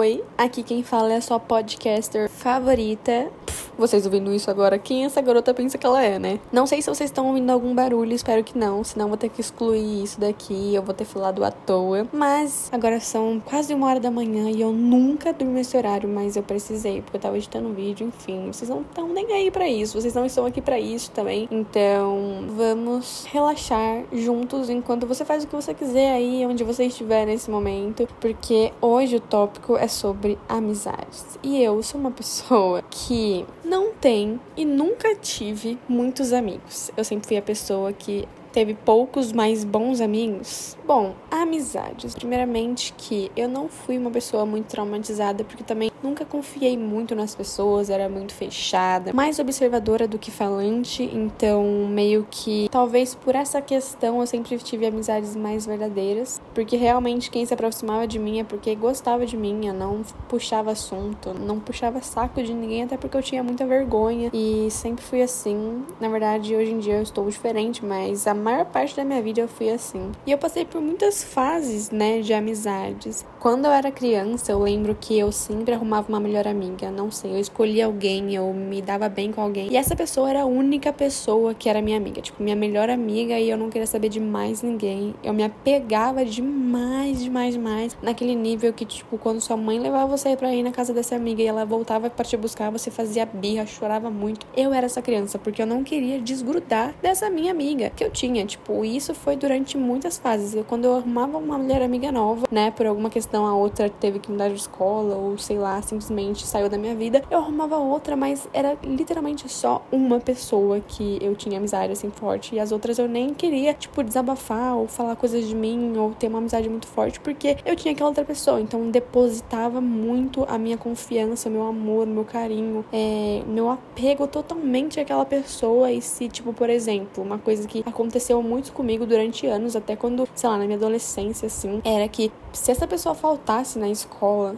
Oi, aqui quem fala é a sua podcaster favorita. Vocês ouvindo isso agora, quem essa garota pensa que ela é, né? Não sei se vocês estão ouvindo algum barulho, espero que não, senão vou ter que excluir isso daqui, eu vou ter falado à toa. Mas agora são quase uma hora da manhã e eu nunca dormi nesse horário, mas eu precisei, porque eu tava editando um vídeo, enfim. Vocês não estão nem aí para isso, vocês não estão aqui para isso também. Então, vamos relaxar juntos enquanto você faz o que você quiser aí, onde você estiver nesse momento, porque hoje o tópico é sobre amizades. E eu sou uma pessoa que não tem e nunca tive muitos amigos. Eu sempre fui a pessoa que teve poucos, mas bons amigos? Bom, amizades. Primeiramente que eu não fui uma pessoa muito traumatizada, porque também nunca confiei muito nas pessoas, era muito fechada, mais observadora do que falante, então meio que talvez por essa questão eu sempre tive amizades mais verdadeiras, porque realmente quem se aproximava de mim é porque gostava de mim, eu não puxava assunto, não puxava saco de ninguém, até porque eu tinha muita vergonha e sempre fui assim. Na verdade, hoje em dia eu estou diferente, mas a maior parte da minha vida eu fui assim. E eu passei por muitas fases, né, de amizades. Quando eu era criança, eu lembro que eu sempre arrumava uma melhor amiga. Não sei, eu escolhia alguém, eu me dava bem com alguém. E essa pessoa era a única pessoa que era minha amiga, tipo, minha melhor amiga, e eu não queria saber de mais ninguém. Eu me apegava demais, demais, demais. Naquele nível que, tipo, quando sua mãe levava você pra ir na casa dessa amiga e ela voltava para te buscar, você fazia birra, chorava muito. Eu era essa criança, porque eu não queria desgrudar dessa minha amiga que eu tinha. Tipo, isso foi durante muitas fases. Quando eu arrumava uma mulher amiga nova, né, por alguma questão a outra teve que mudar de escola ou sei lá, simplesmente saiu da minha vida, eu arrumava outra, mas era literalmente só uma pessoa que eu tinha amizade assim forte. E as outras eu nem queria, tipo, desabafar ou falar coisas de mim ou ter uma amizade muito forte porque eu tinha aquela outra pessoa. Então depositava muito a minha confiança, meu amor, meu carinho, é, meu apego totalmente àquela pessoa. E se, tipo, por exemplo, uma coisa que aconteceu muito comigo durante anos, até quando, sei lá, na minha adolescência, assim, era que se essa pessoa faltasse na escola,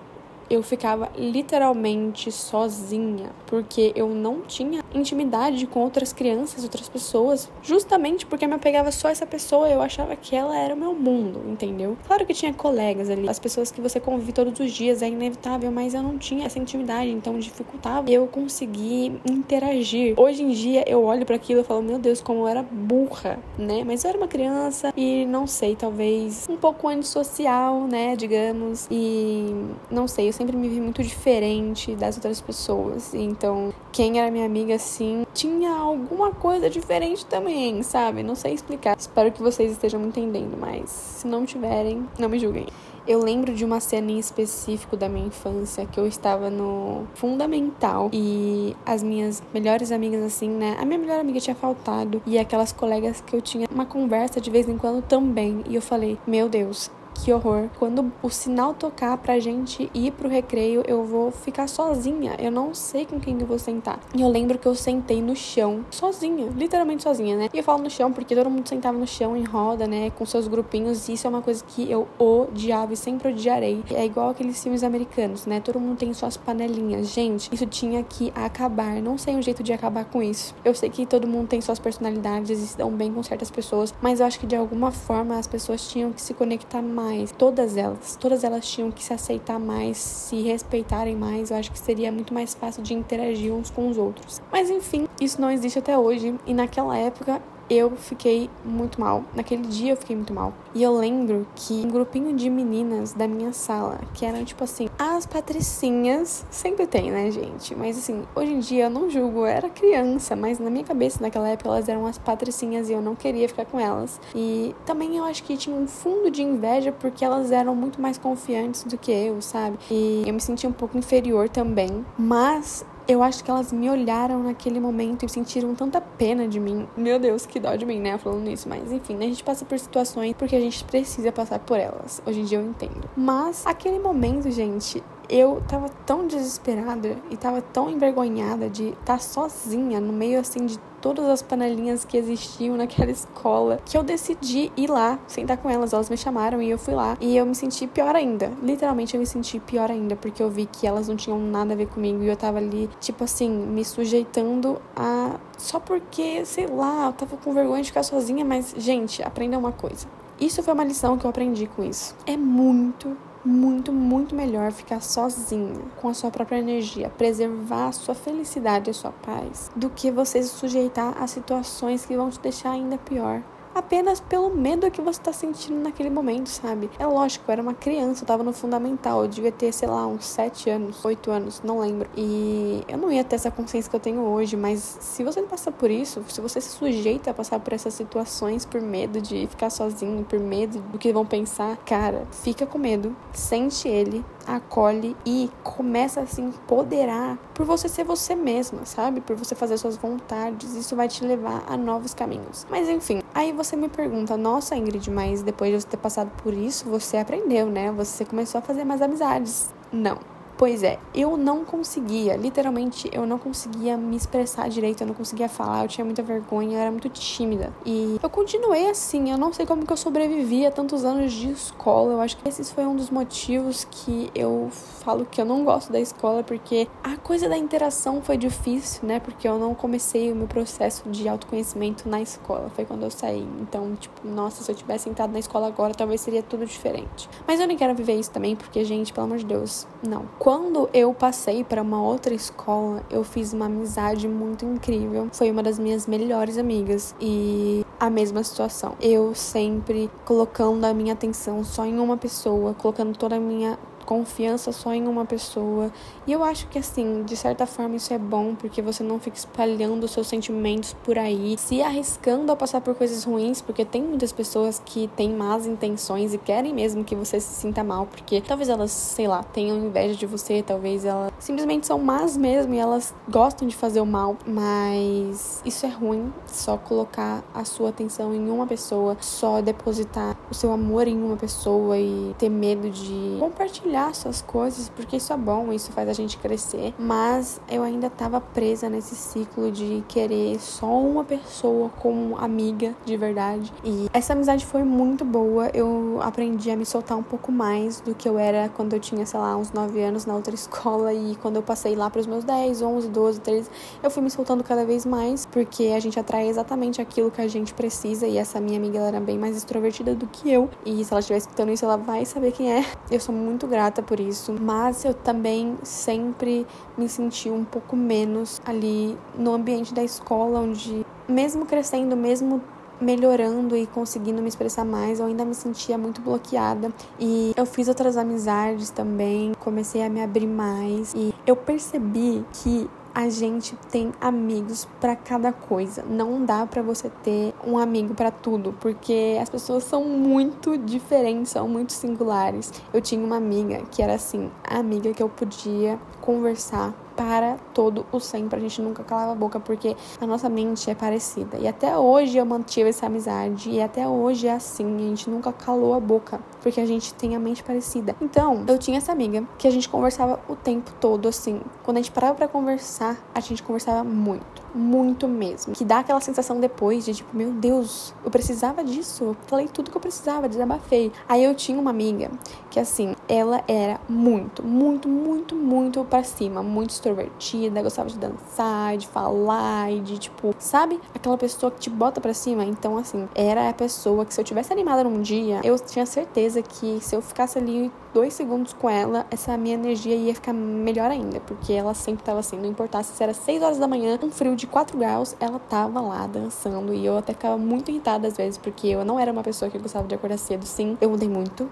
eu ficava literalmente sozinha, porque eu não tinha intimidade com outras crianças, outras pessoas, justamente porque eu me apegava só a essa pessoa, eu achava que ela era o meu mundo, entendeu? Claro que tinha colegas ali, as pessoas que você convive todos os dias, é inevitável, mas eu não tinha essa intimidade, então dificultava eu conseguir interagir. Hoje em dia eu olho para aquilo e falo, meu Deus, como eu era burra, né? Mas eu era uma criança e não sei, talvez um pouco antissocial, né, digamos, e não sei, eu sempre me vi muito diferente das outras pessoas. Então, quem era minha amiga assim, tinha alguma coisa diferente também, sabe? Não sei explicar. Espero que vocês estejam entendendo, mas se não tiverem, não me julguem. Eu lembro de uma cena em específico da minha infância que eu estava no fundamental e as minhas melhores amigas, assim, né? A minha melhor amiga tinha faltado e aquelas colegas que eu tinha uma conversa de vez em quando também. E eu falei: Meu Deus, que horror. Quando o sinal tocar pra gente ir pro recreio, eu vou ficar sozinha. Eu não sei com quem eu vou sentar. E eu lembro que eu sentei no chão, sozinha, literalmente sozinha, né? E eu falo no chão porque todo mundo sentava no chão em roda, né? Com seus grupinhos. E isso é uma coisa que eu odiava e sempre odiarei. É igual aqueles filmes americanos, né? Todo mundo tem suas panelinhas. Gente, isso tinha que acabar. Não sei um jeito de acabar com isso. Eu sei que todo mundo tem suas personalidades e se dão bem com certas pessoas, mas eu acho que de alguma forma as pessoas tinham que se conectar mais mais. Todas elas, todas elas tinham que se aceitar mais, se respeitarem mais. Eu acho que seria muito mais fácil de interagir uns com os outros. Mas enfim, isso não existe até hoje. E naquela época eu fiquei muito mal. Naquele dia eu fiquei muito mal. E eu lembro que um grupinho de meninas da minha sala, que eram tipo assim, as patricinhas, sempre tem, né, gente? Mas assim, hoje em dia eu não julgo, eu era criança, mas na minha cabeça naquela época elas eram as patricinhas e eu não queria ficar com elas. E também eu acho que tinha um fundo de inveja porque elas eram muito mais confiantes do que eu, sabe? E eu me sentia um pouco inferior também. Mas eu acho que elas me olharam naquele momento e sentiram tanta pena de mim. Meu Deus, que dó de mim, né? Falando isso. Mas enfim, né? a gente passa por situações porque a gente precisa passar por elas. Hoje em dia eu entendo. Mas aquele momento, gente, eu tava tão desesperada e tava tão envergonhada de estar tá sozinha no meio assim de todas as panelinhas que existiam naquela escola que eu decidi ir lá sentar com elas. Elas me chamaram e eu fui lá e eu me senti pior ainda. Literalmente eu me senti pior ainda porque eu vi que elas não tinham nada a ver comigo e eu tava ali, tipo assim, me sujeitando a. Só porque, sei lá, eu tava com vergonha de ficar sozinha, mas, gente, aprenda uma coisa. Isso foi uma lição que eu aprendi com isso. É muito muito, muito melhor ficar sozinho, com a sua própria energia, preservar a sua felicidade e a sua paz, do que você se sujeitar a situações que vão te deixar ainda pior apenas pelo medo que você tá sentindo naquele momento, sabe? É lógico, eu era uma criança, eu tava no fundamental, eu devia ter, sei lá, uns 7 anos, 8 anos, não lembro. E eu não ia ter essa consciência que eu tenho hoje, mas se você passa por isso, se você se sujeita a passar por essas situações por medo de ficar sozinho, por medo do que vão pensar, cara, fica com medo, sente ele, acolhe e começa a se empoderar por você ser você mesma, sabe? Por você fazer suas vontades. Isso vai te levar a novos caminhos. Mas enfim, aí você me pergunta: "Nossa, Ingrid, mas depois de você ter passado por isso, você aprendeu, né? Você começou a fazer mais amizades?" Não. Pois é, eu não conseguia, literalmente, eu não conseguia me expressar direito, eu não conseguia falar, eu tinha muita vergonha, eu era muito tímida. E eu continuei assim, eu não sei como que eu sobrevivi a tantos anos de escola. Eu acho que esse foi um dos motivos que eu falo que eu não gosto da escola, porque a coisa da interação foi difícil, né? Porque eu não comecei o meu processo de autoconhecimento na escola, foi quando eu saí. Então, tipo, nossa, se eu tivesse sentado na escola agora, talvez seria tudo diferente. Mas eu nem quero viver isso também, porque, gente, pelo amor de Deus, não. Quando eu passei para uma outra escola, eu fiz uma amizade muito incrível. Foi uma das minhas melhores amigas e a mesma situação. Eu sempre colocando a minha atenção só em uma pessoa, colocando toda a minha confiança só em uma pessoa. E eu acho que, assim, de certa forma isso é bom, porque você não fica espalhando seus sentimentos por aí, se arriscando a passar por coisas ruins, porque tem muitas pessoas que têm más intenções e querem mesmo que você se sinta mal, porque talvez elas, sei lá, tenham inveja de você, talvez elas simplesmente são más mesmo e elas gostam de fazer o mal, mas isso é ruim, só colocar a sua atenção em uma pessoa, só depositar o seu amor em uma pessoa e ter medo de compartilhar suas coisas, porque isso é bom, isso faz a gente crescer. Mas eu ainda estava presa nesse ciclo de querer só uma pessoa como amiga de verdade. E essa amizade foi muito boa. Eu aprendi a me soltar um pouco mais do que eu era quando eu tinha, sei lá, uns 9 anos na outra escola. E quando eu passei lá para os meus 10, 11, 12, 13, eu fui me soltando cada vez mais, porque a gente atrai exatamente aquilo que a gente precisa. E essa minha amiga ela era bem mais extrovertida do que eu. E se ela estiver escutando isso, ela vai saber quem é. Eu sou muito grata grata por isso, mas eu também sempre me senti um pouco menos ali no ambiente da escola, onde, mesmo crescendo, mesmo melhorando e conseguindo me expressar mais, eu ainda me sentia muito bloqueada. E eu fiz outras amizades também, comecei a me abrir mais e eu percebi que a gente tem amigos para cada coisa. Não dá para você ter um amigo para tudo, porque as pessoas são muito diferentes, são muito singulares. Eu tinha uma amiga que era assim, a amiga que eu podia conversar para todo o sempre. A gente nunca calava a boca porque a nossa mente é parecida. E até hoje eu mantive essa amizade e até hoje é assim. A gente nunca calou a boca porque a gente tem a mente parecida. Então, eu tinha essa amiga que a gente conversava o tempo todo assim. Quando a gente parava para conversar, a gente conversava muito muito mesmo. Que dá aquela sensação depois de tipo, meu Deus, eu precisava disso. Eu falei tudo que eu precisava, desabafei. Aí eu tinha uma amiga que assim, ela era muito, muito, muito, muito pra cima, muito extrovertida, gostava de dançar, de falar e de tipo, sabe? Aquela pessoa que te bota pra cima. Então, assim, era a pessoa que se eu tivesse animada num dia, eu tinha certeza que se eu ficasse ali dois segundos com ela, essa minha energia ia ficar melhor ainda, porque ela sempre tava assim, não importasse se era 6 horas da manhã, um frio de 4 graus, ela tava lá dançando e eu até ficava muito irritada às vezes, porque eu não era uma pessoa que gostava de acordar cedo, sim, eu mudei muito.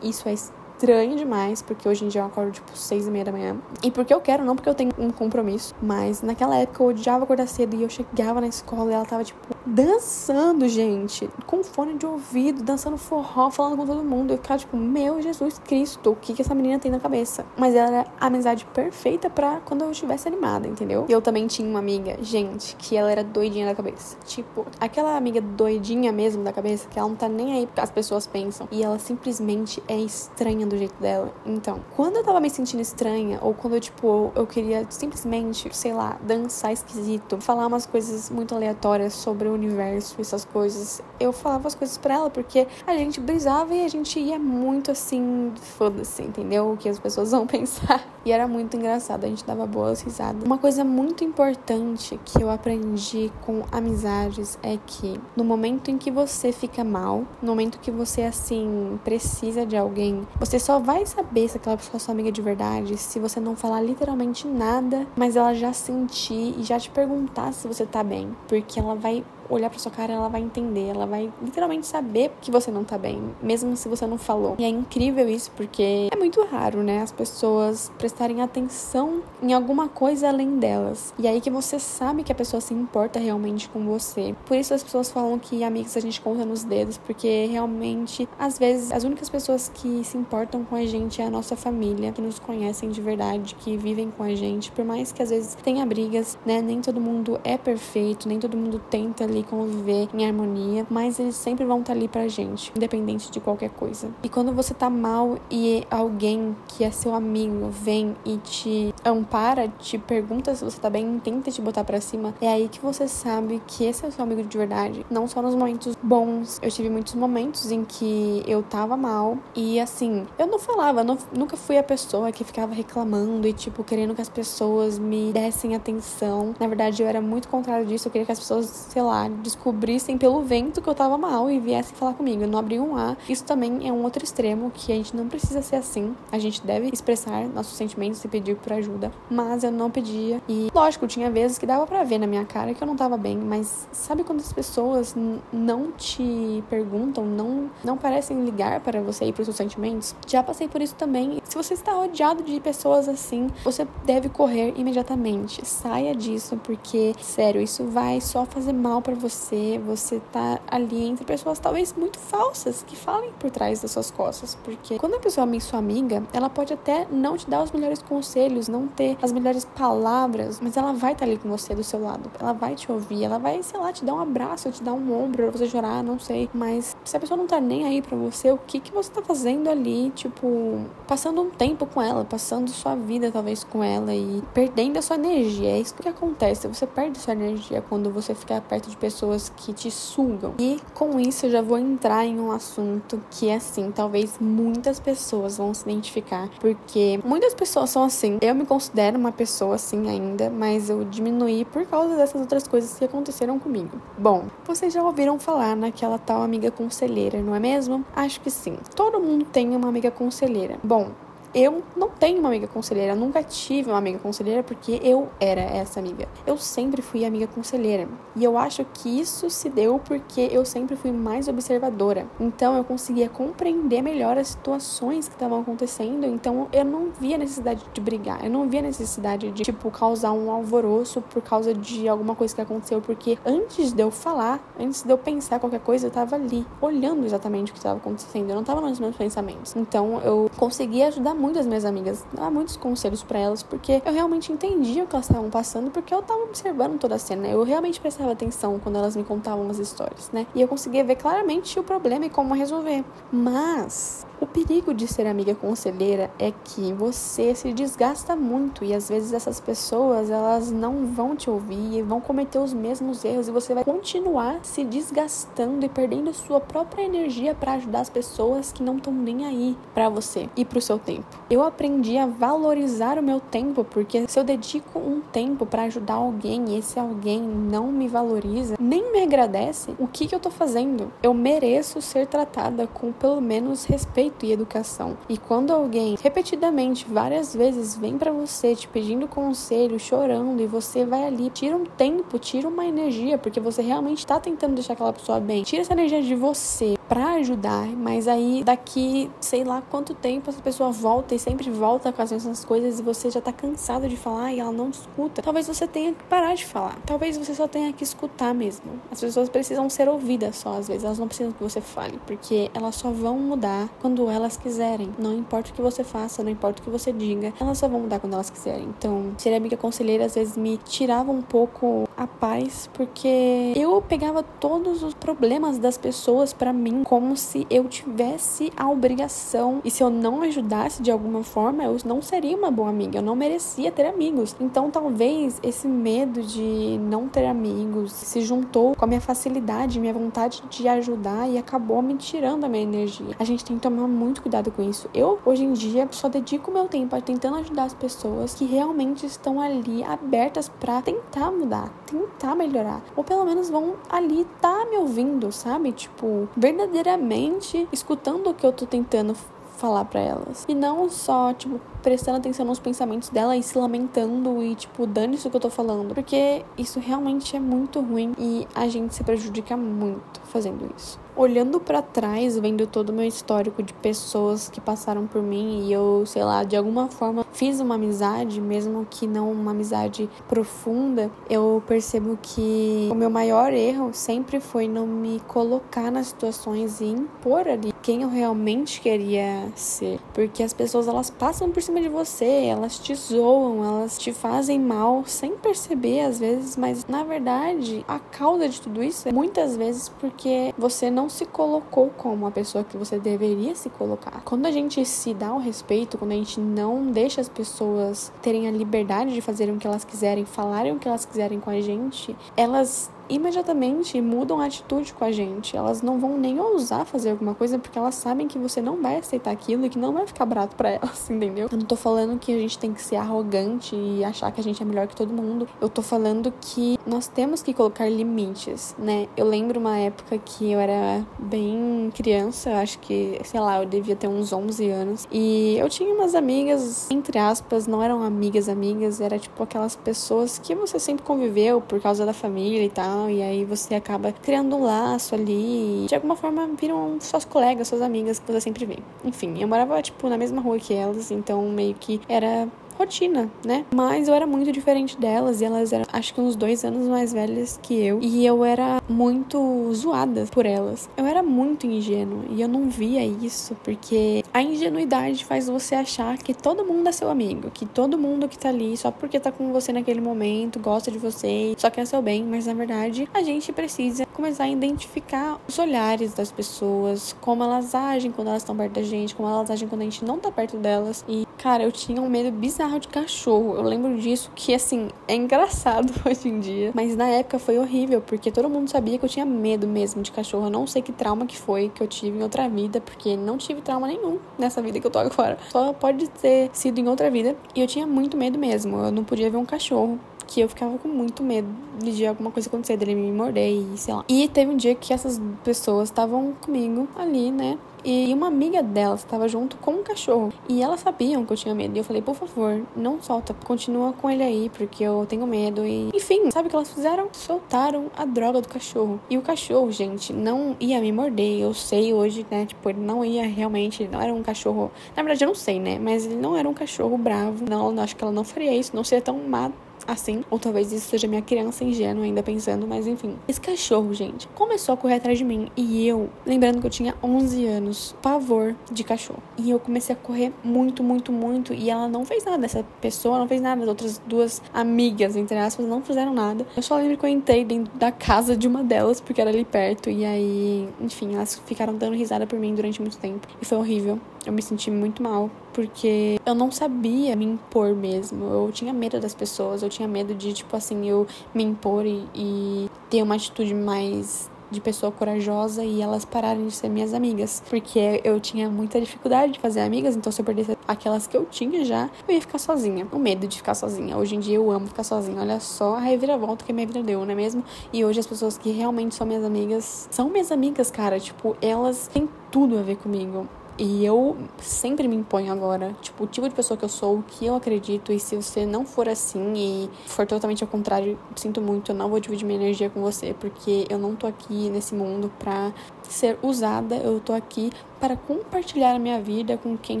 Isso é estranho demais, porque hoje em dia eu acordo tipo seis e meia da manhã. E porque eu quero, não porque eu tenho um compromisso. Mas naquela época eu odiava acordar cedo e eu chegava na escola e ela tava, tipo, dançando, gente, com fone de ouvido, dançando forró, falando com todo mundo. Eu ficava, tipo, meu Jesus Cristo, o que, que essa menina tem na cabeça? Mas ela era a amizade perfeita pra quando eu estivesse animada, entendeu? E eu também tinha uma amiga, gente, que ela era doidinha da cabeça. Tipo, aquela amiga doidinha mesmo da cabeça, que ela não tá nem aí porque as pessoas pensam. E ela simplesmente é estranha do jeito dela. Então, quando eu tava me sentindo estranha, ou quando eu, tipo, eu queria simplesmente, sei lá, dançar esquisito, falar umas coisas muito aleatórias sobre o universo, essas coisas, eu falava as coisas para ela, porque a gente brisava e a gente ia muito assim, foda-se, entendeu? O que as pessoas vão pensar. E era muito engraçado, a gente dava boas risadas. Uma coisa muito importante que eu aprendi com amizades é que no momento em que você fica mal, no momento que você assim precisa de alguém, você só vai saber se aquela pessoa é sua amiga de verdade se você não falar literalmente nada, mas ela já sentir e já te perguntar se você tá bem, porque ela vai olhar para sua cara, ela vai entender, ela vai literalmente saber que você não tá bem, mesmo se você não falou. E é incrível isso porque é muito raro, né, as pessoas prestarem atenção em alguma coisa além delas. E aí que você sabe que a pessoa se importa realmente com você. Por isso as pessoas falam que amigos a gente conta nos dedos, porque realmente às vezes as únicas pessoas que se importam com a gente é a nossa família, que nos conhecem de verdade, que vivem com a gente, por mais que às vezes tenha brigas, né, nem todo mundo é perfeito, nem todo mundo tenta ali conviver em harmonia, mas eles sempre vão estar tá ali pra gente, independente de qualquer coisa. E quando você tá mal e alguém que é seu amigo vem e te ampara, te pergunta se você tá bem, tenta te botar para cima, é aí que você sabe que esse é seu amigo de verdade. Não só nos momentos bons. Eu tive muitos momentos em que eu tava mal e assim, eu não falava, não, nunca fui a pessoa que ficava reclamando e tipo querendo que as pessoas me dessem atenção. Na verdade, eu era muito contrário disso, eu queria que as pessoas, sei lá, descobrissem pelo vento que eu tava mal e viessem falar comigo. Eu não abri um A. Isso também é um outro extremo que a gente não precisa ser assim. A gente deve expressar nossos sentimentos e pedir por ajuda. Mas eu não pedia. E lógico, tinha vezes que dava para ver na minha cara que eu não tava bem. Mas sabe quando as pessoas não te perguntam, não, não parecem ligar para você e para os seus sentimentos? Já passei por isso também. Se você está rodeado de pessoas assim, você deve correr imediatamente. Saia disso, porque, sério, isso vai só fazer mal para você você, tá ali entre pessoas talvez muito falsas que falem por trás das suas costas. Porque quando a pessoa é sua amiga, ela pode até não te dar os melhores conselhos, não ter as melhores palavras, mas ela vai estar tá ali com você do seu lado. Ela vai te ouvir, ela vai, sei lá, te dar um abraço, te dar um ombro pra você chorar, não sei. Mas se a pessoa não tá nem aí pra você, o que que você tá fazendo ali, tipo, passando um tempo com ela, passando sua vida talvez com ela e perdendo a sua energia. É isso que acontece. Você perde sua energia quando você fica perto de pessoas que te sugam. E com isso eu já vou entrar em um assunto que, assim, talvez muitas pessoas vão se identificar, porque muitas pessoas são assim. Eu me considero uma pessoa assim ainda, mas eu diminuí por causa dessas outras coisas que aconteceram comigo. Bom, vocês já ouviram falar naquela tal amiga conselheira, não é mesmo? Acho que sim. Todo mundo tem uma amiga conselheira. Bom, eu não tenho uma amiga conselheira, nunca tive uma amiga conselheira porque eu era essa amiga. Eu sempre fui amiga conselheira. E eu acho que isso se deu porque eu sempre fui mais observadora. Então eu conseguia compreender melhor as situações que estavam acontecendo. Então eu não via necessidade de brigar. Eu não via necessidade de, tipo, causar um alvoroço por causa de alguma coisa que aconteceu. Porque antes de eu falar, antes de eu pensar qualquer coisa, eu tava ali, olhando exatamente o que estava acontecendo. Eu não tava nos meus pensamentos. Então eu conseguia ajudar muitas minhas amigas, dar muitos conselhos para elas, porque eu realmente entendia o que elas estavam passando, porque eu tava observando toda a cena. Eu realmente prestava atenção quando elas me contavam as histórias, né? E eu conseguia ver claramente o problema e como resolver. Mas o perigo de ser amiga conselheira é que você se desgasta muito e às vezes essas pessoas elas não vão te ouvir e vão cometer os mesmos erros e você vai continuar se desgastando e perdendo sua própria energia para ajudar as pessoas que não estão nem aí para você e para o seu tempo. Eu aprendi a valorizar o meu tempo porque se eu dedico um tempo para ajudar alguém e esse alguém não me valoriza, nem me agradece, o que que eu tô fazendo? Eu mereço ser tratada com pelo menos respeito e educação. E quando alguém repetidamente, várias vezes, vem para você te pedindo conselho, chorando, e você vai ali, tira um tempo, tira uma energia, porque você realmente tá tentando deixar aquela pessoa bem. Tira essa energia de você para ajudar, mas aí daqui, sei lá quanto tempo essa pessoa volta e sempre volta com as mesmas coisas e você já tá cansado de falar e ela não escuta. Talvez você tenha que parar de falar. Talvez você só tenha que escutar mesmo. As pessoas precisam ser ouvidas só às vezes, elas não precisam que você fale, porque elas só vão mudar quando elas quiserem. Não importa o que você faça, não importa o que você diga, elas só vão mudar quando elas quiserem. Então, ser amiga conselheira às vezes me tirava um pouco a paz, porque eu pegava todos os problemas das pessoas para mim como se eu tivesse a obrigação e se eu não ajudasse de alguma forma, eu não seria uma boa amiga, eu não merecia ter amigos. Então, talvez esse medo de não ter amigos se juntou com a minha facilidade, minha vontade de ajudar e acabou me tirando a minha energia. A gente tem que tomar muito cuidado com isso. Eu, hoje em dia, só dedico meu tempo a tentando ajudar as pessoas que realmente estão ali abertas para tentar mudar, tentar melhorar, ou pelo menos vão ali tá me ouvindo, sabe? Tipo, verdadeiramente escutando o que eu tô tentando falar para elas. E não só, tipo, prestando atenção nos pensamentos dela e se lamentando e, tipo, dane-se o que eu tô falando. Porque isso realmente é muito ruim e a gente se prejudica muito fazendo isso olhando para trás, vendo todo o meu histórico de pessoas que passaram por mim e eu, sei lá, de alguma forma fiz uma amizade, mesmo que não uma amizade profunda, eu percebo que o meu maior erro sempre foi não me colocar nas situações e impor ali quem eu realmente queria ser. Porque as pessoas elas passam por cima de você, elas te zoam, elas te fazem mal sem perceber às vezes, mas na verdade a causa de tudo isso é muitas vezes porque você não se colocou como a pessoa que você deveria se colocar. Quando a gente se dá o respeito, quando a gente não deixa as pessoas terem a liberdade de fazerem o que elas quiserem, falarem o que elas quiserem com a gente, elas imediatamente mudam a atitude com a gente. Elas não vão nem ousar fazer alguma coisa porque elas sabem que você não vai aceitar aquilo e que não vai ficar barato para elas, entendeu? Eu não tô falando que a gente tem que ser arrogante e achar que a gente é melhor que todo mundo. Eu tô falando que nós temos que colocar limites, né? Eu lembro uma época que eu era bem criança, acho que, sei lá, eu devia ter uns 11 anos, e eu tinha umas amigas, entre aspas, não eram amigas amigas, era tipo aquelas pessoas que você sempre conviveu por causa da família e tal e aí você acaba criando um laço ali, de alguma forma viram suas colegas, suas amigas que você sempre vê. Enfim, eu morava, tipo, na mesma rua que elas, então meio que era rotina, né? Mas eu era muito diferente delas e elas eram, acho que uns dois anos mais velhas que eu. E eu era muito zoada por elas. Eu era muito ingênua e eu não via isso porque a ingenuidade faz você achar que todo mundo é seu amigo, que todo mundo que tá ali só porque tá com você naquele momento, gosta de você, só quer seu bem, mas na verdade a gente precisa começar a identificar os olhares das pessoas, como elas agem quando elas estão perto da gente, como elas agem quando a gente não tá perto delas. E, cara, eu tinha um medo bizarro de cachorro. Eu lembro disso que, assim, é engraçado hoje em dia. Mas na época foi horrível, porque todo mundo sabia que eu tinha medo mesmo de cachorro. Eu não sei que trauma que foi que eu tive em outra vida, porque não tive trauma nenhum nessa vida que eu tô agora. Só pode ter sido em outra vida. E eu tinha muito medo mesmo. Eu não podia ver um cachorro que eu ficava com muito medo de alguma coisa acontecer, dele me morder e sei lá. E teve um dia que essas pessoas estavam comigo ali, né? E uma amiga dela estava junto com um cachorro. E elas sabiam que eu tinha medo. E eu falei, por favor, não solta. Continua com ele aí, porque eu tenho medo. E, enfim, sabe o que elas fizeram? Soltaram a droga do cachorro. E o cachorro, gente, não ia me morder. Eu sei hoje, né? Tipo, ele não ia realmente. Não era um cachorro. Na verdade, eu não sei, né? Mas ele não era um cachorro bravo. Não, acho que ela não faria isso. Não seria tão má assim. Ou talvez isso seja minha criança ingênua ainda pensando, mas enfim. Esse cachorro, gente, começou a correr atrás de mim. E eu, lembrando que eu tinha 11 anos, pavor de cachorro. E eu comecei a correr muito, muito, muito. E ela não fez nada. Essa pessoa não fez nada. As outras duas amigas, entre aspas, não fizeram nada. Eu só lembro que eu entrei dentro da casa de uma delas, porque era ali perto. E aí, enfim, elas ficaram dando risada por mim durante muito tempo. E foi horrível. Eu me senti muito mal, porque eu não sabia me impor mesmo. Eu tinha medo das pessoas, eu tinha medo de, tipo assim, eu me impor e, e ter uma atitude mais de pessoa corajosa e elas pararem de ser minhas amigas. Porque eu tinha muita dificuldade de fazer amigas, então se eu perdesse aquelas que eu tinha já, eu ia ficar sozinha. O medo de ficar sozinha. Hoje em dia eu amo ficar sozinha. Olha só a reviravolta que a minha vida deu, não é mesmo? E hoje as pessoas que realmente são minhas amigas são minhas amigas, cara. Tipo, elas têm tudo a ver comigo. E eu sempre me imponho agora, tipo, o tipo de pessoa que eu sou, o que eu acredito, e se você não for assim e for totalmente ao contrário, sinto muito, eu não vou dividir minha energia com você, porque eu não tô aqui nesse mundo pra ser usada, eu tô aqui para compartilhar a minha vida com quem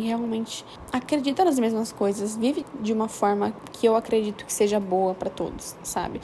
realmente acredita nas mesmas coisas, vive de uma forma que eu acredito que seja boa para todos, sabe?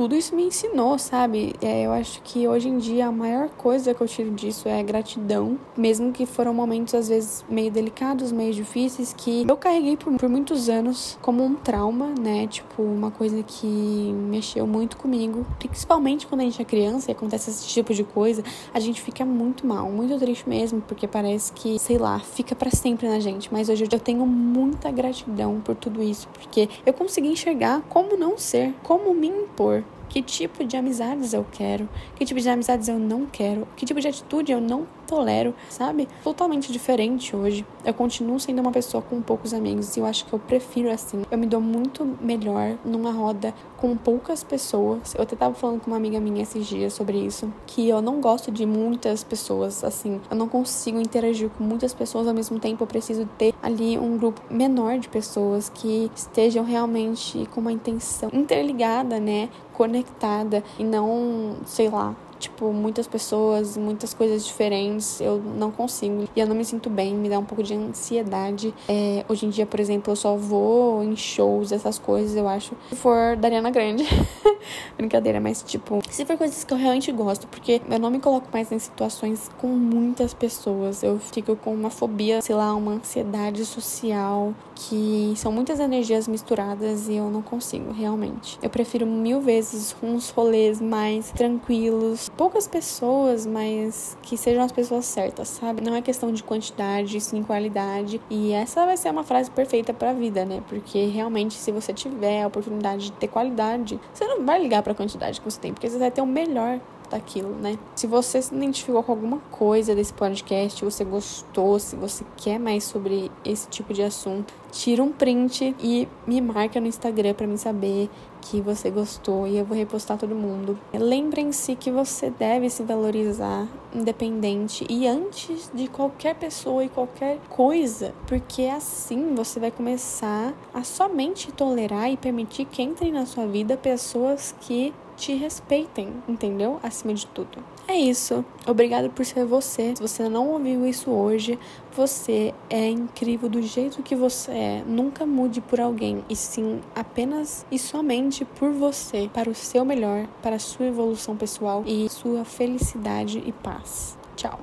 Tudo isso me ensinou, sabe? É, eu acho que hoje em dia a maior coisa que eu tiro disso é gratidão, mesmo que foram momentos às vezes meio delicados, meio difíceis, que eu carreguei por, por muitos anos como um trauma, né? Tipo, uma coisa que mexeu muito comigo, principalmente quando a gente é criança e acontece esse tipo de coisa, a gente fica muito mal, muito triste mesmo, porque parece que, sei lá, fica para sempre na gente. Mas hoje eu tenho muita gratidão por tudo isso, porque eu consegui enxergar como não ser, como me impor, que tipo de amizades eu quero, que tipo de amizades eu não quero, que tipo de atitude eu não tolero, sabe? Totalmente diferente hoje. Eu continuo sendo uma pessoa com poucos amigos e eu acho que eu prefiro assim. Eu me dou muito melhor numa roda com poucas pessoas. Eu até tava falando com uma amiga minha esses dias sobre isso, que eu não gosto de muitas pessoas, assim. Eu não consigo interagir com muitas pessoas ao mesmo tempo. Eu preciso ter ali um grupo menor de pessoas que estejam realmente com uma intenção interligada, né? Conectada e não, sei lá, tipo, muitas pessoas, muitas coisas diferentes, eu não consigo. E eu não me sinto bem, me dá um pouco de ansiedade. É, hoje em dia, por exemplo, eu só vou em shows, essas coisas, eu acho. Se for da Ariana Grande. Brincadeira, mas tipo, se for coisas que eu realmente gosto, porque eu não me coloco mais em situações com muitas pessoas. Eu fico com uma fobia, sei lá, uma ansiedade social, que são muitas energias misturadas e eu não consigo, realmente. Eu prefiro mil vezes uns rolês mais tranquilos, poucas pessoas, mas que sejam as pessoas certas, sabe? Não é questão de quantidade, sim qualidade. E essa vai ser uma frase perfeita para a vida, né? Porque realmente, se você tiver a oportunidade de ter qualidade, você não vai ligar para a quantidade que você tem, porque você vai ter o melhor daquilo, né? Se você se identificou com alguma coisa desse podcast, você gostou, se você quer mais sobre esse tipo de assunto, tira um print e me marca no Instagram para mim saber que você gostou e eu vou repostar todo mundo. Lembrem-se que você deve se valorizar independente e antes de qualquer pessoa e qualquer coisa, porque assim você vai começar a somente tolerar e permitir que entrem na sua vida pessoas que te respeitem, entendeu? Acima de tudo. É isso. Obrigado por ser você. Se você não ouviu isso hoje, você é incrível do jeito que você é. Nunca mude por alguém, e sim apenas e somente por você, para o seu melhor, para a sua evolução pessoal e sua felicidade e paz. Tchau.